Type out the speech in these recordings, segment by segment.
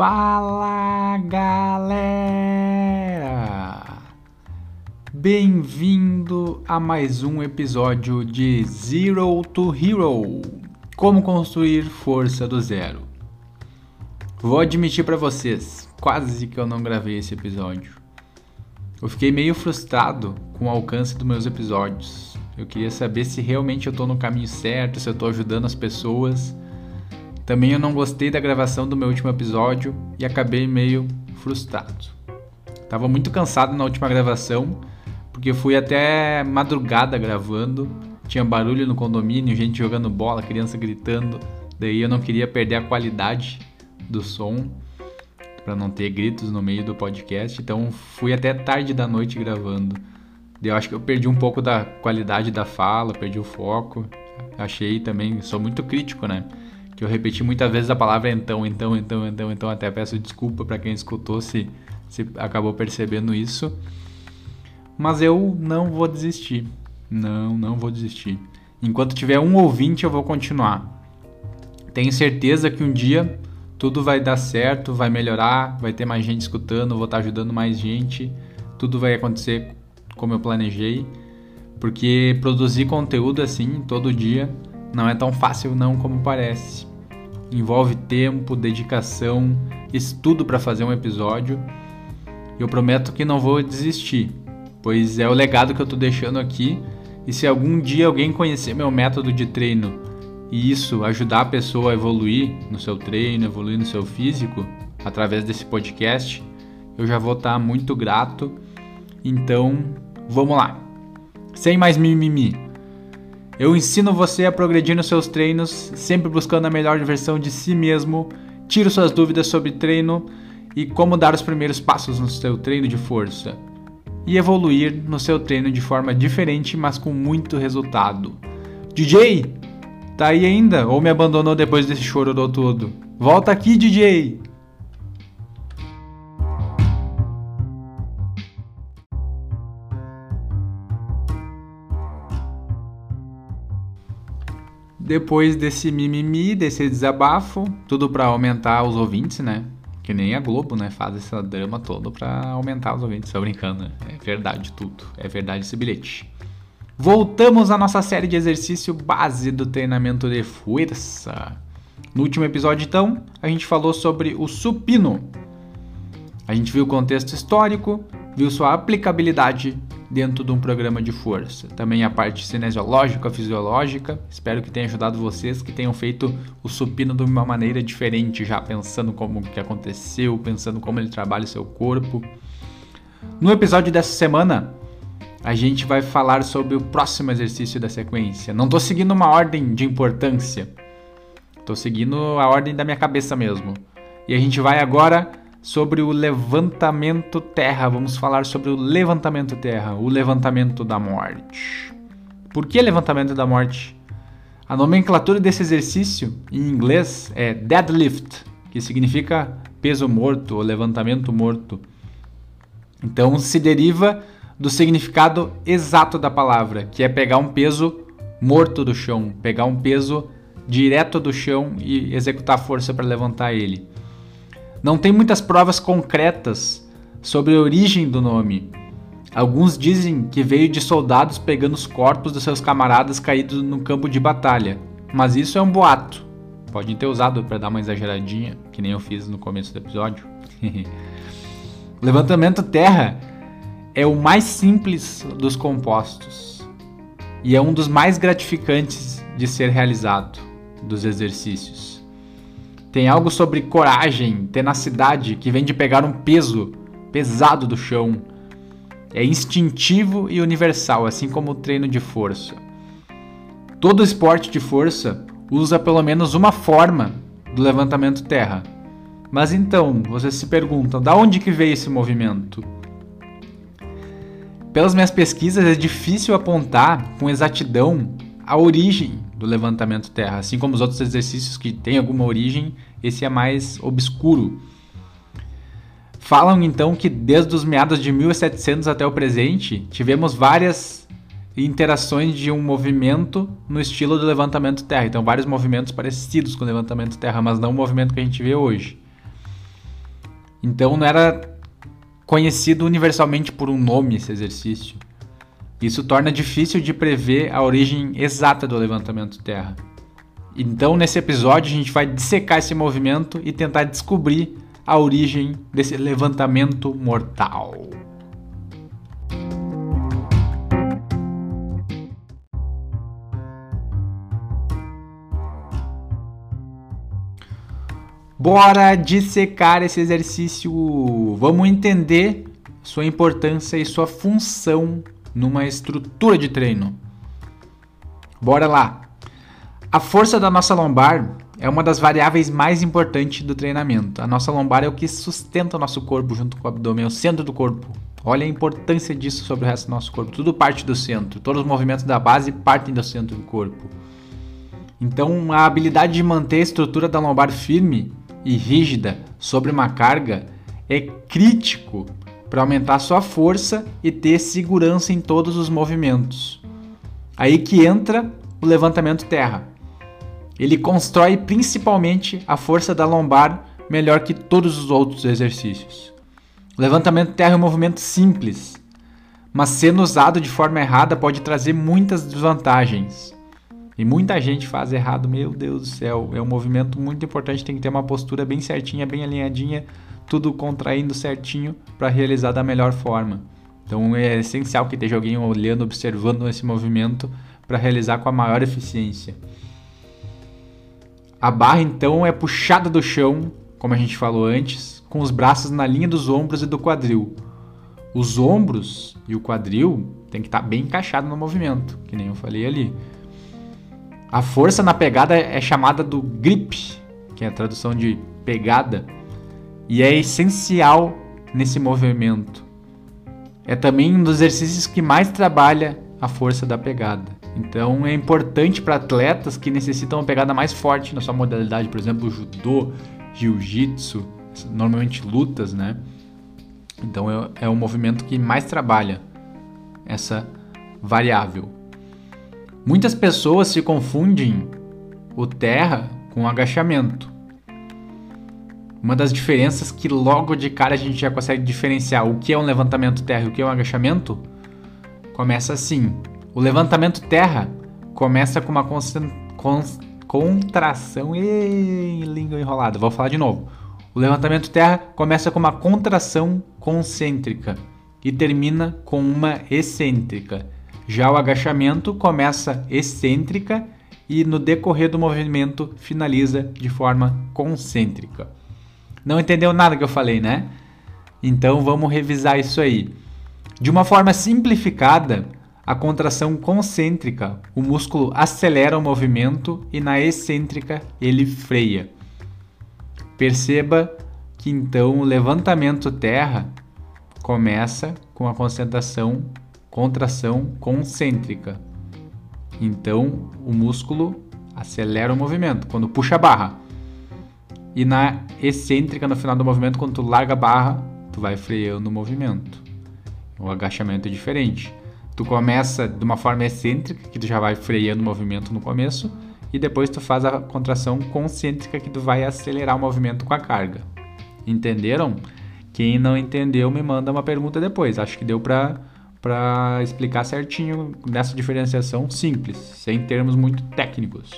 Fala galera! Bem-vindo a mais um episódio de Zero to Hero Como construir força do zero. Vou admitir para vocês, quase que eu não gravei esse episódio. Eu fiquei meio frustrado com o alcance dos meus episódios. Eu queria saber se realmente eu tô no caminho certo, se eu tô ajudando as pessoas também eu não gostei da gravação do meu último episódio e acabei meio frustrado. Tava muito cansado na última gravação, porque fui até madrugada gravando, tinha barulho no condomínio, gente jogando bola, criança gritando, daí eu não queria perder a qualidade do som para não ter gritos no meio do podcast, então fui até tarde da noite gravando. Eu acho que eu perdi um pouco da qualidade da fala, perdi o foco. Achei também, sou muito crítico, né? Que eu repeti muitas vezes a palavra então, então, então, então, então, até peço desculpa para quem escutou se, se acabou percebendo isso. Mas eu não vou desistir. Não, não vou desistir. Enquanto tiver um ouvinte, eu vou continuar. Tenho certeza que um dia tudo vai dar certo, vai melhorar, vai ter mais gente escutando, vou estar ajudando mais gente, tudo vai acontecer como eu planejei, porque produzir conteúdo assim todo dia não é tão fácil não como parece envolve tempo, dedicação, estudo para fazer um episódio. Eu prometo que não vou desistir, pois é o legado que eu estou deixando aqui. E se algum dia alguém conhecer meu método de treino e isso ajudar a pessoa a evoluir no seu treino, evoluir no seu físico através desse podcast, eu já vou estar tá muito grato. Então, vamos lá. Sem mais mimimi. Eu ensino você a progredir nos seus treinos, sempre buscando a melhor versão de si mesmo. Tiro suas dúvidas sobre treino e como dar os primeiros passos no seu treino de força. E evoluir no seu treino de forma diferente, mas com muito resultado. DJ, tá aí ainda ou me abandonou depois desse choro do todo? Volta aqui, DJ! Depois desse mimimi, desse desabafo, tudo para aumentar os ouvintes, né? Que nem a Globo, né? Faz esse drama todo para aumentar os ouvintes. Tô brincando, né? É verdade tudo. É verdade esse bilhete. Voltamos à nossa série de exercício base do treinamento de força. No último episódio, então, a gente falou sobre o supino. A gente viu o contexto histórico, viu sua aplicabilidade dentro de um programa de força. Também a parte cinesiológica, fisiológica. Espero que tenha ajudado vocês que tenham feito o supino de uma maneira diferente, já pensando como que aconteceu, pensando como ele trabalha o seu corpo. No episódio dessa semana, a gente vai falar sobre o próximo exercício da sequência. Não estou seguindo uma ordem de importância. Estou seguindo a ordem da minha cabeça mesmo. E a gente vai agora sobre o levantamento terra. Vamos falar sobre o levantamento terra, o levantamento da morte. Por que levantamento da morte? A nomenclatura desse exercício em inglês é deadlift, que significa peso morto ou levantamento morto. Então se deriva do significado exato da palavra, que é pegar um peso morto do chão, pegar um peso direto do chão e executar força para levantar ele. Não tem muitas provas concretas sobre a origem do nome. Alguns dizem que veio de soldados pegando os corpos dos seus camaradas caídos no campo de batalha, mas isso é um boato. Podem ter usado para dar uma exageradinha, que nem eu fiz no começo do episódio. Levantamento terra é o mais simples dos compostos e é um dos mais gratificantes de ser realizado dos exercícios. Tem algo sobre coragem, tenacidade, que vem de pegar um peso pesado do chão. É instintivo e universal, assim como o treino de força. Todo esporte de força usa pelo menos uma forma do levantamento terra. Mas então, vocês se perguntam, da onde que veio esse movimento? Pelas minhas pesquisas é difícil apontar com exatidão a origem do levantamento terra. Assim como os outros exercícios que têm alguma origem, esse é mais obscuro. Falam então que desde os meados de 1700 até o presente, tivemos várias interações de um movimento no estilo do levantamento terra. Então, vários movimentos parecidos com o levantamento terra, mas não o movimento que a gente vê hoje. Então não era conhecido universalmente por um nome esse exercício. Isso torna difícil de prever a origem exata do levantamento terra. Então, nesse episódio, a gente vai dissecar esse movimento e tentar descobrir a origem desse levantamento mortal. Bora dissecar esse exercício. Vamos entender sua importância e sua função numa estrutura de treino. Bora lá. A força da nossa lombar é uma das variáveis mais importantes do treinamento. A nossa lombar é o que sustenta o nosso corpo junto com o abdômen, é o centro do corpo. Olha a importância disso sobre o resto do nosso corpo. Tudo parte do centro. Todos os movimentos da base partem do centro do corpo. Então, a habilidade de manter a estrutura da lombar firme e rígida sobre uma carga é crítico para aumentar sua força e ter segurança em todos os movimentos. Aí que entra o levantamento terra. Ele constrói principalmente a força da lombar melhor que todos os outros exercícios. O levantamento terra é um movimento simples, mas sendo usado de forma errada pode trazer muitas desvantagens. E muita gente faz errado, meu Deus do céu. É um movimento muito importante, tem que ter uma postura bem certinha, bem alinhadinha, tudo contraindo certinho para realizar da melhor forma. Então é essencial que esteja alguém olhando, observando esse movimento para realizar com a maior eficiência. A barra então é puxada do chão, como a gente falou antes, com os braços na linha dos ombros e do quadril. Os ombros e o quadril tem que estar tá bem encaixado no movimento, que nem eu falei ali. A força na pegada é chamada do grip, que é a tradução de pegada, e é essencial nesse movimento. É também um dos exercícios que mais trabalha a força da pegada. Então é importante para atletas que necessitam uma pegada mais forte na sua modalidade, por exemplo, judô, jiu-jitsu, normalmente lutas, né? Então é, é o movimento que mais trabalha essa variável. Muitas pessoas se confundem o terra com o agachamento. Uma das diferenças que logo de cara a gente já consegue diferenciar o que é um levantamento terra e o que é um agachamento começa assim. O levantamento terra começa com uma contração e língua enrolada. Vou falar de novo. O levantamento terra começa com uma contração concêntrica e termina com uma excêntrica. Já o agachamento começa excêntrica e no decorrer do movimento finaliza de forma concêntrica. Não entendeu nada que eu falei, né? Então vamos revisar isso aí. De uma forma simplificada, a contração concêntrica, o músculo acelera o movimento e na excêntrica ele freia. Perceba que então o levantamento terra começa com a concentração contração concêntrica. Então, o músculo acelera o movimento quando puxa a barra. E na excêntrica, no final do movimento, quando tu larga a barra, tu vai freando o movimento. O agachamento é diferente. Tu começa de uma forma excêntrica, que tu já vai freando o movimento no começo, e depois tu faz a contração concêntrica, que tu vai acelerar o movimento com a carga. Entenderam? Quem não entendeu, me manda uma pergunta depois. Acho que deu para para explicar certinho nessa diferenciação simples, sem termos muito técnicos.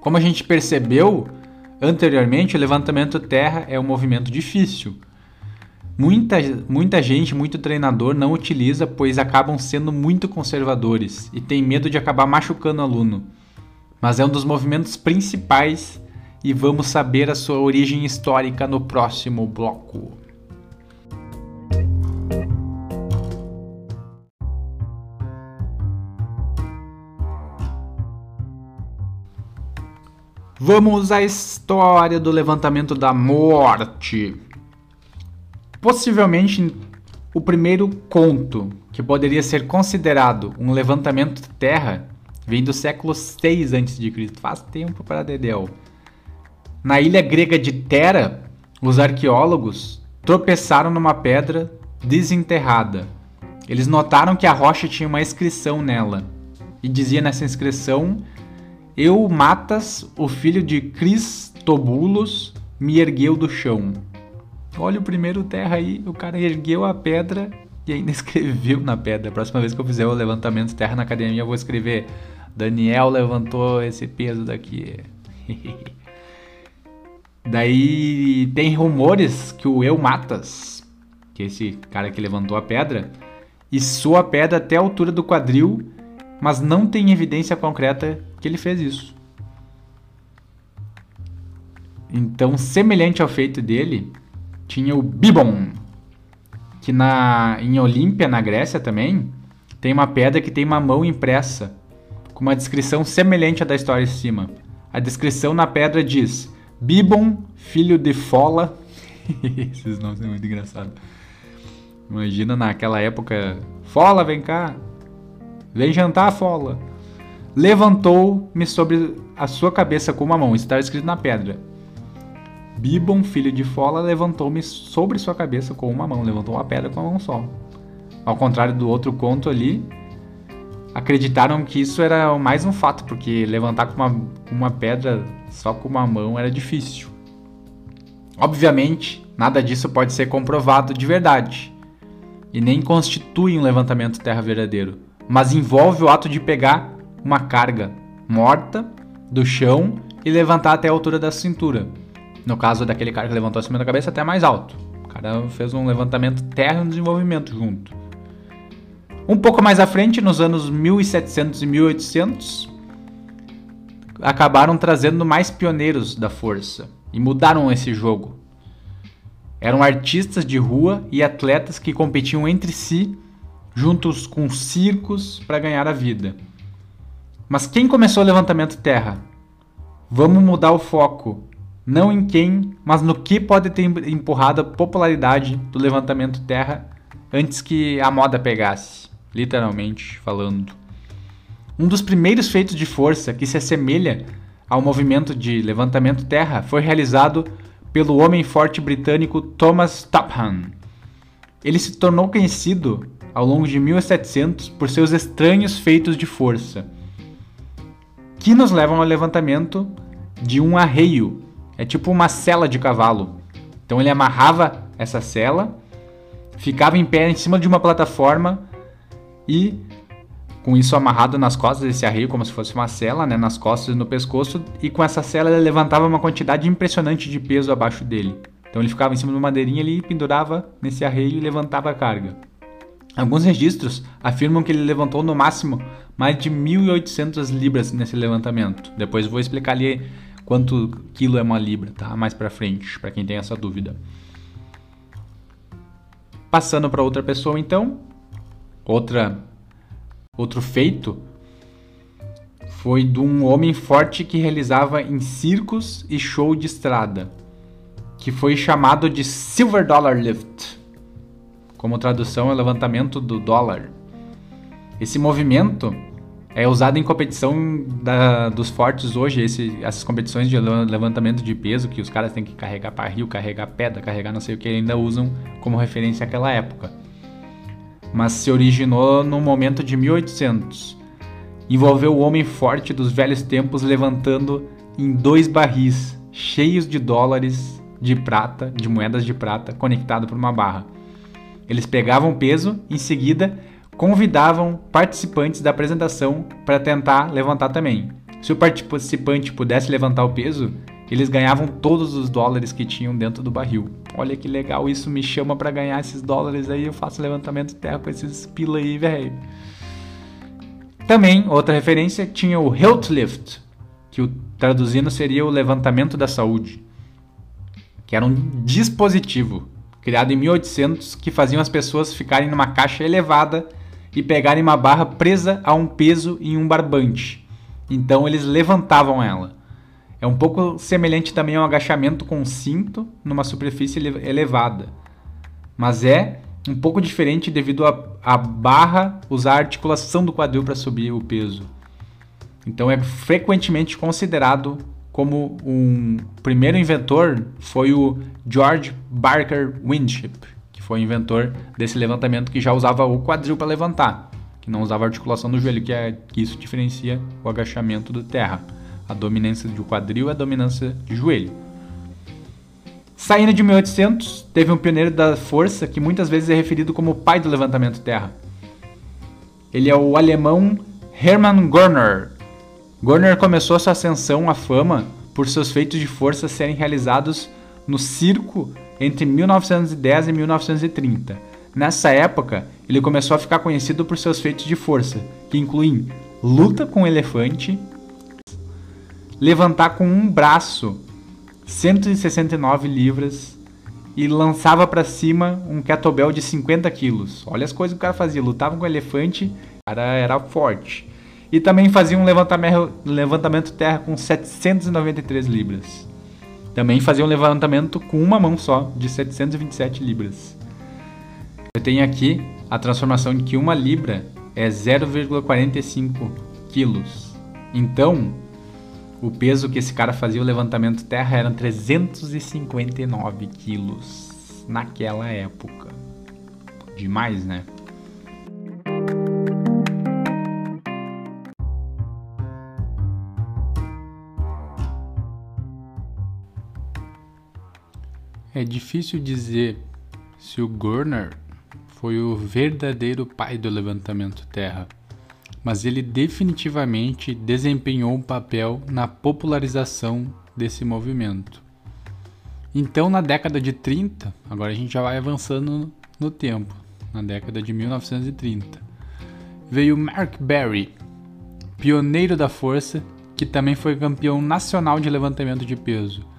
Como a gente percebeu anteriormente, o levantamento terra é um movimento difícil. Muita, muita gente, muito treinador não utiliza, pois acabam sendo muito conservadores e tem medo de acabar machucando o aluno. Mas é um dos movimentos principais e vamos saber a sua origem histórica no próximo bloco. Vamos à história do levantamento da morte. Possivelmente o primeiro conto que poderia ser considerado um levantamento de terra vem do século 6 a.C. Faz tempo para Dedéu. Na ilha grega de Tera, os arqueólogos tropeçaram numa pedra desenterrada. Eles notaram que a rocha tinha uma inscrição nela e dizia nessa inscrição eu, Matas, o filho de Cristobulos, me ergueu do chão. Olha o primeiro terra aí, o cara ergueu a pedra e ainda escreveu na pedra. Próxima vez que eu fizer o levantamento terra na academia, eu vou escrever: Daniel levantou esse peso daqui. Daí tem rumores que o Eu Matas, que é esse cara que levantou a pedra, içou a pedra até a altura do quadril, mas não tem evidência concreta que ele fez isso. Então, semelhante ao feito dele, tinha o Bibon, que na em Olímpia, na Grécia também, tem uma pedra que tem uma mão impressa, com uma descrição semelhante à da história em cima. A descrição na pedra diz: Bibon, filho de Fola. Esses nomes são muito engraçados. Imagina naquela época: Fola, vem cá. Vem jantar, Fola. Levantou-me sobre a sua cabeça com uma mão. Está escrito na pedra. Bibon, filho de Fola, levantou-me sobre sua cabeça com uma mão. Levantou uma pedra com uma mão só. Ao contrário do outro conto ali, acreditaram que isso era mais um fato, porque levantar com uma, uma pedra só com uma mão era difícil. Obviamente, nada disso pode ser comprovado de verdade e nem constitui um levantamento terra verdadeiro, mas envolve o ato de pegar uma carga morta do chão e levantar até a altura da cintura. No caso daquele cara que levantou acima da cabeça, até mais alto. O cara fez um levantamento terra um desenvolvimento junto. Um pouco mais à frente, nos anos 1700 e 1800, acabaram trazendo mais pioneiros da força e mudaram esse jogo. Eram artistas de rua e atletas que competiam entre si, juntos com circos, para ganhar a vida. Mas quem começou o levantamento terra? Vamos mudar o foco, não em quem, mas no que pode ter empurrado a popularidade do levantamento terra antes que a moda pegasse literalmente falando. Um dos primeiros feitos de força que se assemelha ao movimento de levantamento terra foi realizado pelo homem forte britânico Thomas Topham. Ele se tornou conhecido ao longo de 1700 por seus estranhos feitos de força, que nos levam ao levantamento de um arreio. É tipo uma cela de cavalo. Então ele amarrava essa cela, ficava em pé em cima de uma plataforma e com isso amarrado nas costas desse arreio como se fosse uma cela, né, nas costas e no pescoço, e com essa cela ele levantava uma quantidade impressionante de peso abaixo dele. Então ele ficava em cima de uma madeirinha ali, pendurava nesse arreio e levantava a carga. Alguns registros afirmam que ele levantou no máximo mais de 1.800 libras nesse levantamento. Depois vou explicar ali quanto quilo é uma libra, tá? Mais para frente, para quem tem essa dúvida. Passando para outra pessoa então, Outra, outro feito foi de um homem forte que realizava em circos e show de estrada, que foi chamado de Silver Dollar Lift. Como tradução é levantamento do dólar. Esse movimento é usado em competição da, dos fortes hoje, esse, essas competições de levantamento de peso que os caras têm que carregar barril, carregar pedra, carregar não sei o que, ainda usam como referência àquela época mas se originou no momento de 1800. Envolveu o homem forte dos velhos tempos levantando em dois barris cheios de dólares de prata, de moedas de prata, conectado por uma barra. Eles pegavam peso, em seguida convidavam participantes da apresentação para tentar levantar também. Se o participante pudesse levantar o peso, eles ganhavam todos os dólares que tinham dentro do barril. Olha que legal, isso me chama para ganhar esses dólares aí, eu faço levantamento de terra com esses pila aí, velho. Também, outra referência, tinha o Health Lift, que o traduzindo seria o levantamento da saúde, que era um dispositivo criado em 1800 que fazia as pessoas ficarem numa caixa elevada e pegarem uma barra presa a um peso em um barbante. Então eles levantavam ela. É um pouco semelhante também ao agachamento com cinto numa superfície elevada, mas é um pouco diferente devido à barra usar a articulação do quadril para subir o peso. Então é frequentemente considerado como um primeiro inventor foi o George Barker Winship, foi inventor desse levantamento que já usava o quadril para levantar, que não usava a articulação do joelho, que é que isso diferencia o agachamento do terra. A dominância de quadril é a dominância de joelho. Saindo de 1800, teve um pioneiro da força que muitas vezes é referido como o pai do levantamento terra. Ele é o alemão Hermann Görner. Görner começou sua ascensão à fama por seus feitos de força serem realizados no circo entre 1910 e 1930. Nessa época, ele começou a ficar conhecido por seus feitos de força, que incluem luta com elefante, levantar com um braço 169 libras e lançava para cima um kettlebell de 50 quilos. Olha as coisas que o cara fazia, lutava com elefante, o cara era forte. E também fazia um levantamento terra com 793 libras. Também fazia um levantamento com uma mão só, de 727 libras. Eu tenho aqui a transformação de que uma libra é 0,45 quilos. Então, o peso que esse cara fazia o levantamento terra eram 359 quilos naquela época. Demais, né? É difícil dizer se o Gurner foi o verdadeiro pai do levantamento terra, mas ele definitivamente desempenhou um papel na popularização desse movimento. Então, na década de 30, agora a gente já vai avançando no tempo, na década de 1930, veio Mark Berry, pioneiro da força, que também foi campeão nacional de levantamento de peso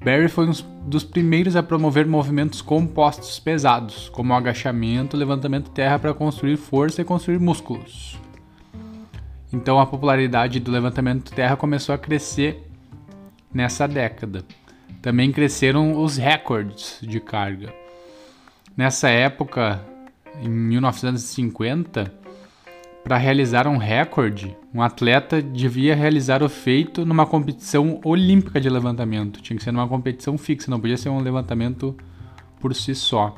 Barry foi um dos primeiros a promover movimentos compostos pesados, como agachamento, levantamento terra para construir força e construir músculos. Então a popularidade do levantamento terra começou a crescer nessa década. Também cresceram os recordes de carga. Nessa época, em 1950, para realizar um recorde, um atleta devia realizar o feito numa competição olímpica de levantamento. Tinha que ser numa competição fixa, não podia ser um levantamento por si só.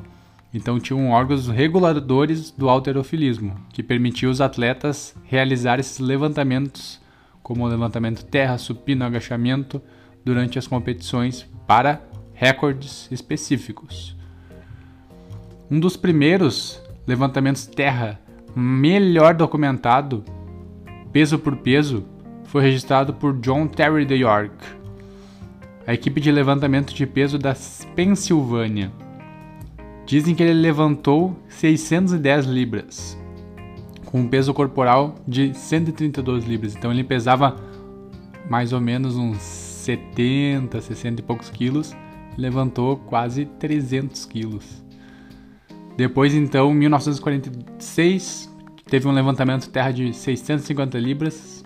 Então tinham órgãos reguladores do alterofilismo, que permitiam os atletas realizar esses levantamentos, como o levantamento terra, supino, agachamento, durante as competições para recordes específicos. Um dos primeiros levantamentos terra melhor documentado, peso por peso, foi registrado por John Terry de York, a equipe de levantamento de peso da Pensilvânia. Dizem que ele levantou 610 libras, com um peso corporal de 132 libras. Então ele pesava mais ou menos uns 70, 60 e poucos quilos levantou quase 300 quilos. Depois, então, em 1946, teve um levantamento de terra de 650 libras.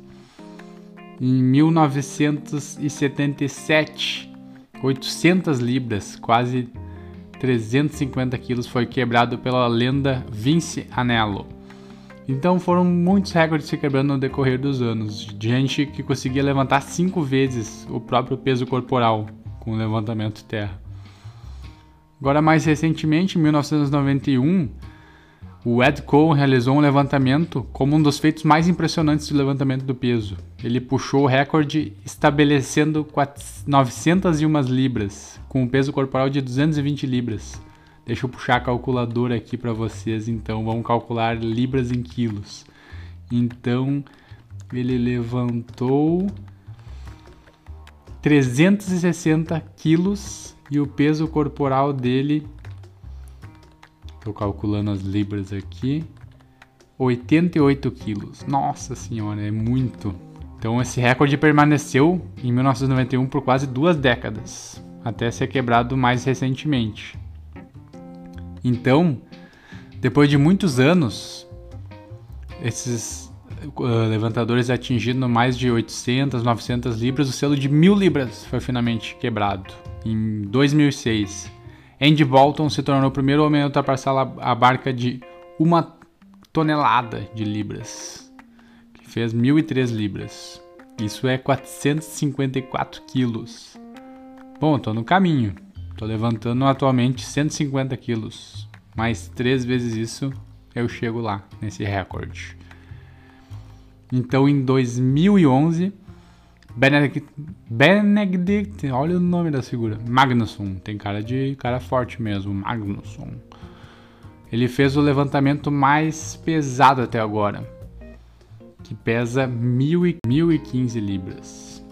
Em 1977, 800 libras, quase 350 quilos, foi quebrado pela lenda Vince Anello. Então foram muitos recordes se quebrando no decorrer dos anos. Gente que conseguia levantar cinco vezes o próprio peso corporal com o levantamento de terra. Agora, mais recentemente, em 1991, o Ed Cole realizou um levantamento como um dos feitos mais impressionantes do levantamento do peso. Ele puxou o recorde estabelecendo 901 libras, com um peso corporal de 220 libras. Deixa eu puxar a calculadora aqui para vocês, então vamos calcular libras em quilos. Então, ele levantou 360 quilos e o peso corporal dele, estou calculando as libras aqui, 88 quilos. Nossa senhora, é muito. Então esse recorde permaneceu em 1991 por quase duas décadas, até ser quebrado mais recentemente. Então, depois de muitos anos, esses uh, levantadores atingindo mais de 800, 900 libras, o selo de mil libras foi finalmente quebrado em 2006. Andy Bolton se tornou o primeiro homem a ultrapassar a barca de uma tonelada de libras, que fez 1.003 libras. Isso é 454 quilos. Bom, estou no caminho. Estou levantando atualmente 150 quilos. Mais três vezes isso eu chego lá, nesse recorde. Então, em 2011, Benedict, Benedict, olha o nome da figura, Magnusson, tem cara de cara forte mesmo, Magnusson. Ele fez o levantamento mais pesado até agora, que pesa 1015 libras.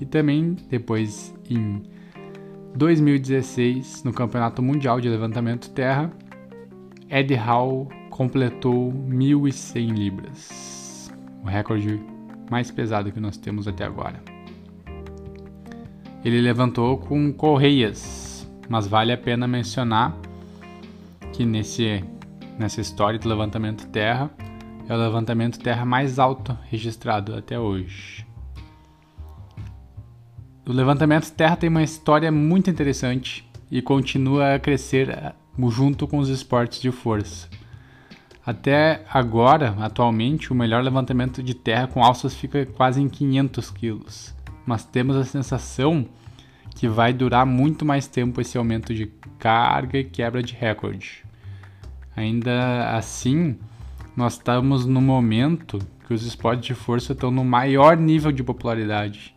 E também depois em 2016, no Campeonato Mundial de Levantamento Terra, Ed Hall completou 1.100 libras, o recorde mais pesado que nós temos até agora. Ele levantou com correias, mas vale a pena mencionar que nesse, nessa história do levantamento terra é o levantamento terra mais alto registrado até hoje. O levantamento terra tem uma história muito interessante e continua a crescer eh, junto com os esportes de força. Até agora, atualmente, o melhor levantamento de terra com alças fica quase em 500 quilos, mas temos a sensação que vai durar muito mais tempo esse aumento de carga e quebra de recorde. Ainda assim, nós estamos no momento que os esportes de força estão no maior nível de popularidade,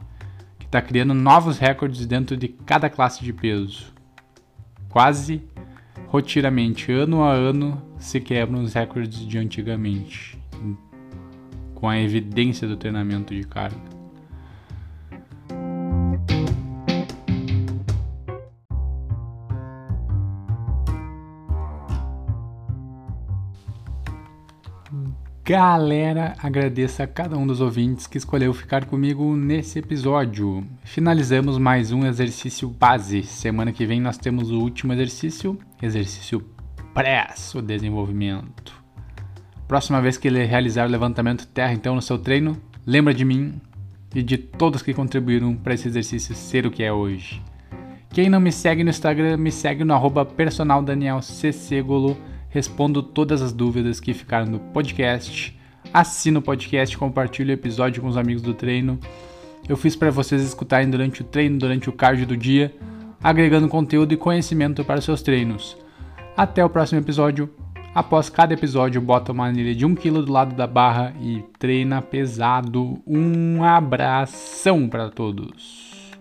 que está criando novos recordes dentro de cada classe de peso. Quase rotineiramente, ano a ano, se quebram os recordes de antigamente, com a evidência do treinamento de carga. Galera, agradeço a cada um dos ouvintes que escolheu ficar comigo nesse episódio. Finalizamos mais um exercício base. Semana que vem nós temos o último exercício, exercício press, o desenvolvimento. Próxima vez que ele realizar o levantamento terra então no seu treino, lembra de mim e de todos que contribuíram para esse exercício ser o que é hoje. Quem não me segue no Instagram, me segue no arroba respondo todas as dúvidas que ficaram no podcast. Assina o podcast, compartilhe o episódio com os amigos do treino. Eu fiz para vocês escutarem durante o treino, durante o cardio do dia, agregando conteúdo e conhecimento para os seus treinos. Até o próximo episódio. Após cada episódio, bota uma anilha de 1 kg do lado da barra e treina pesado. Um abração para todos.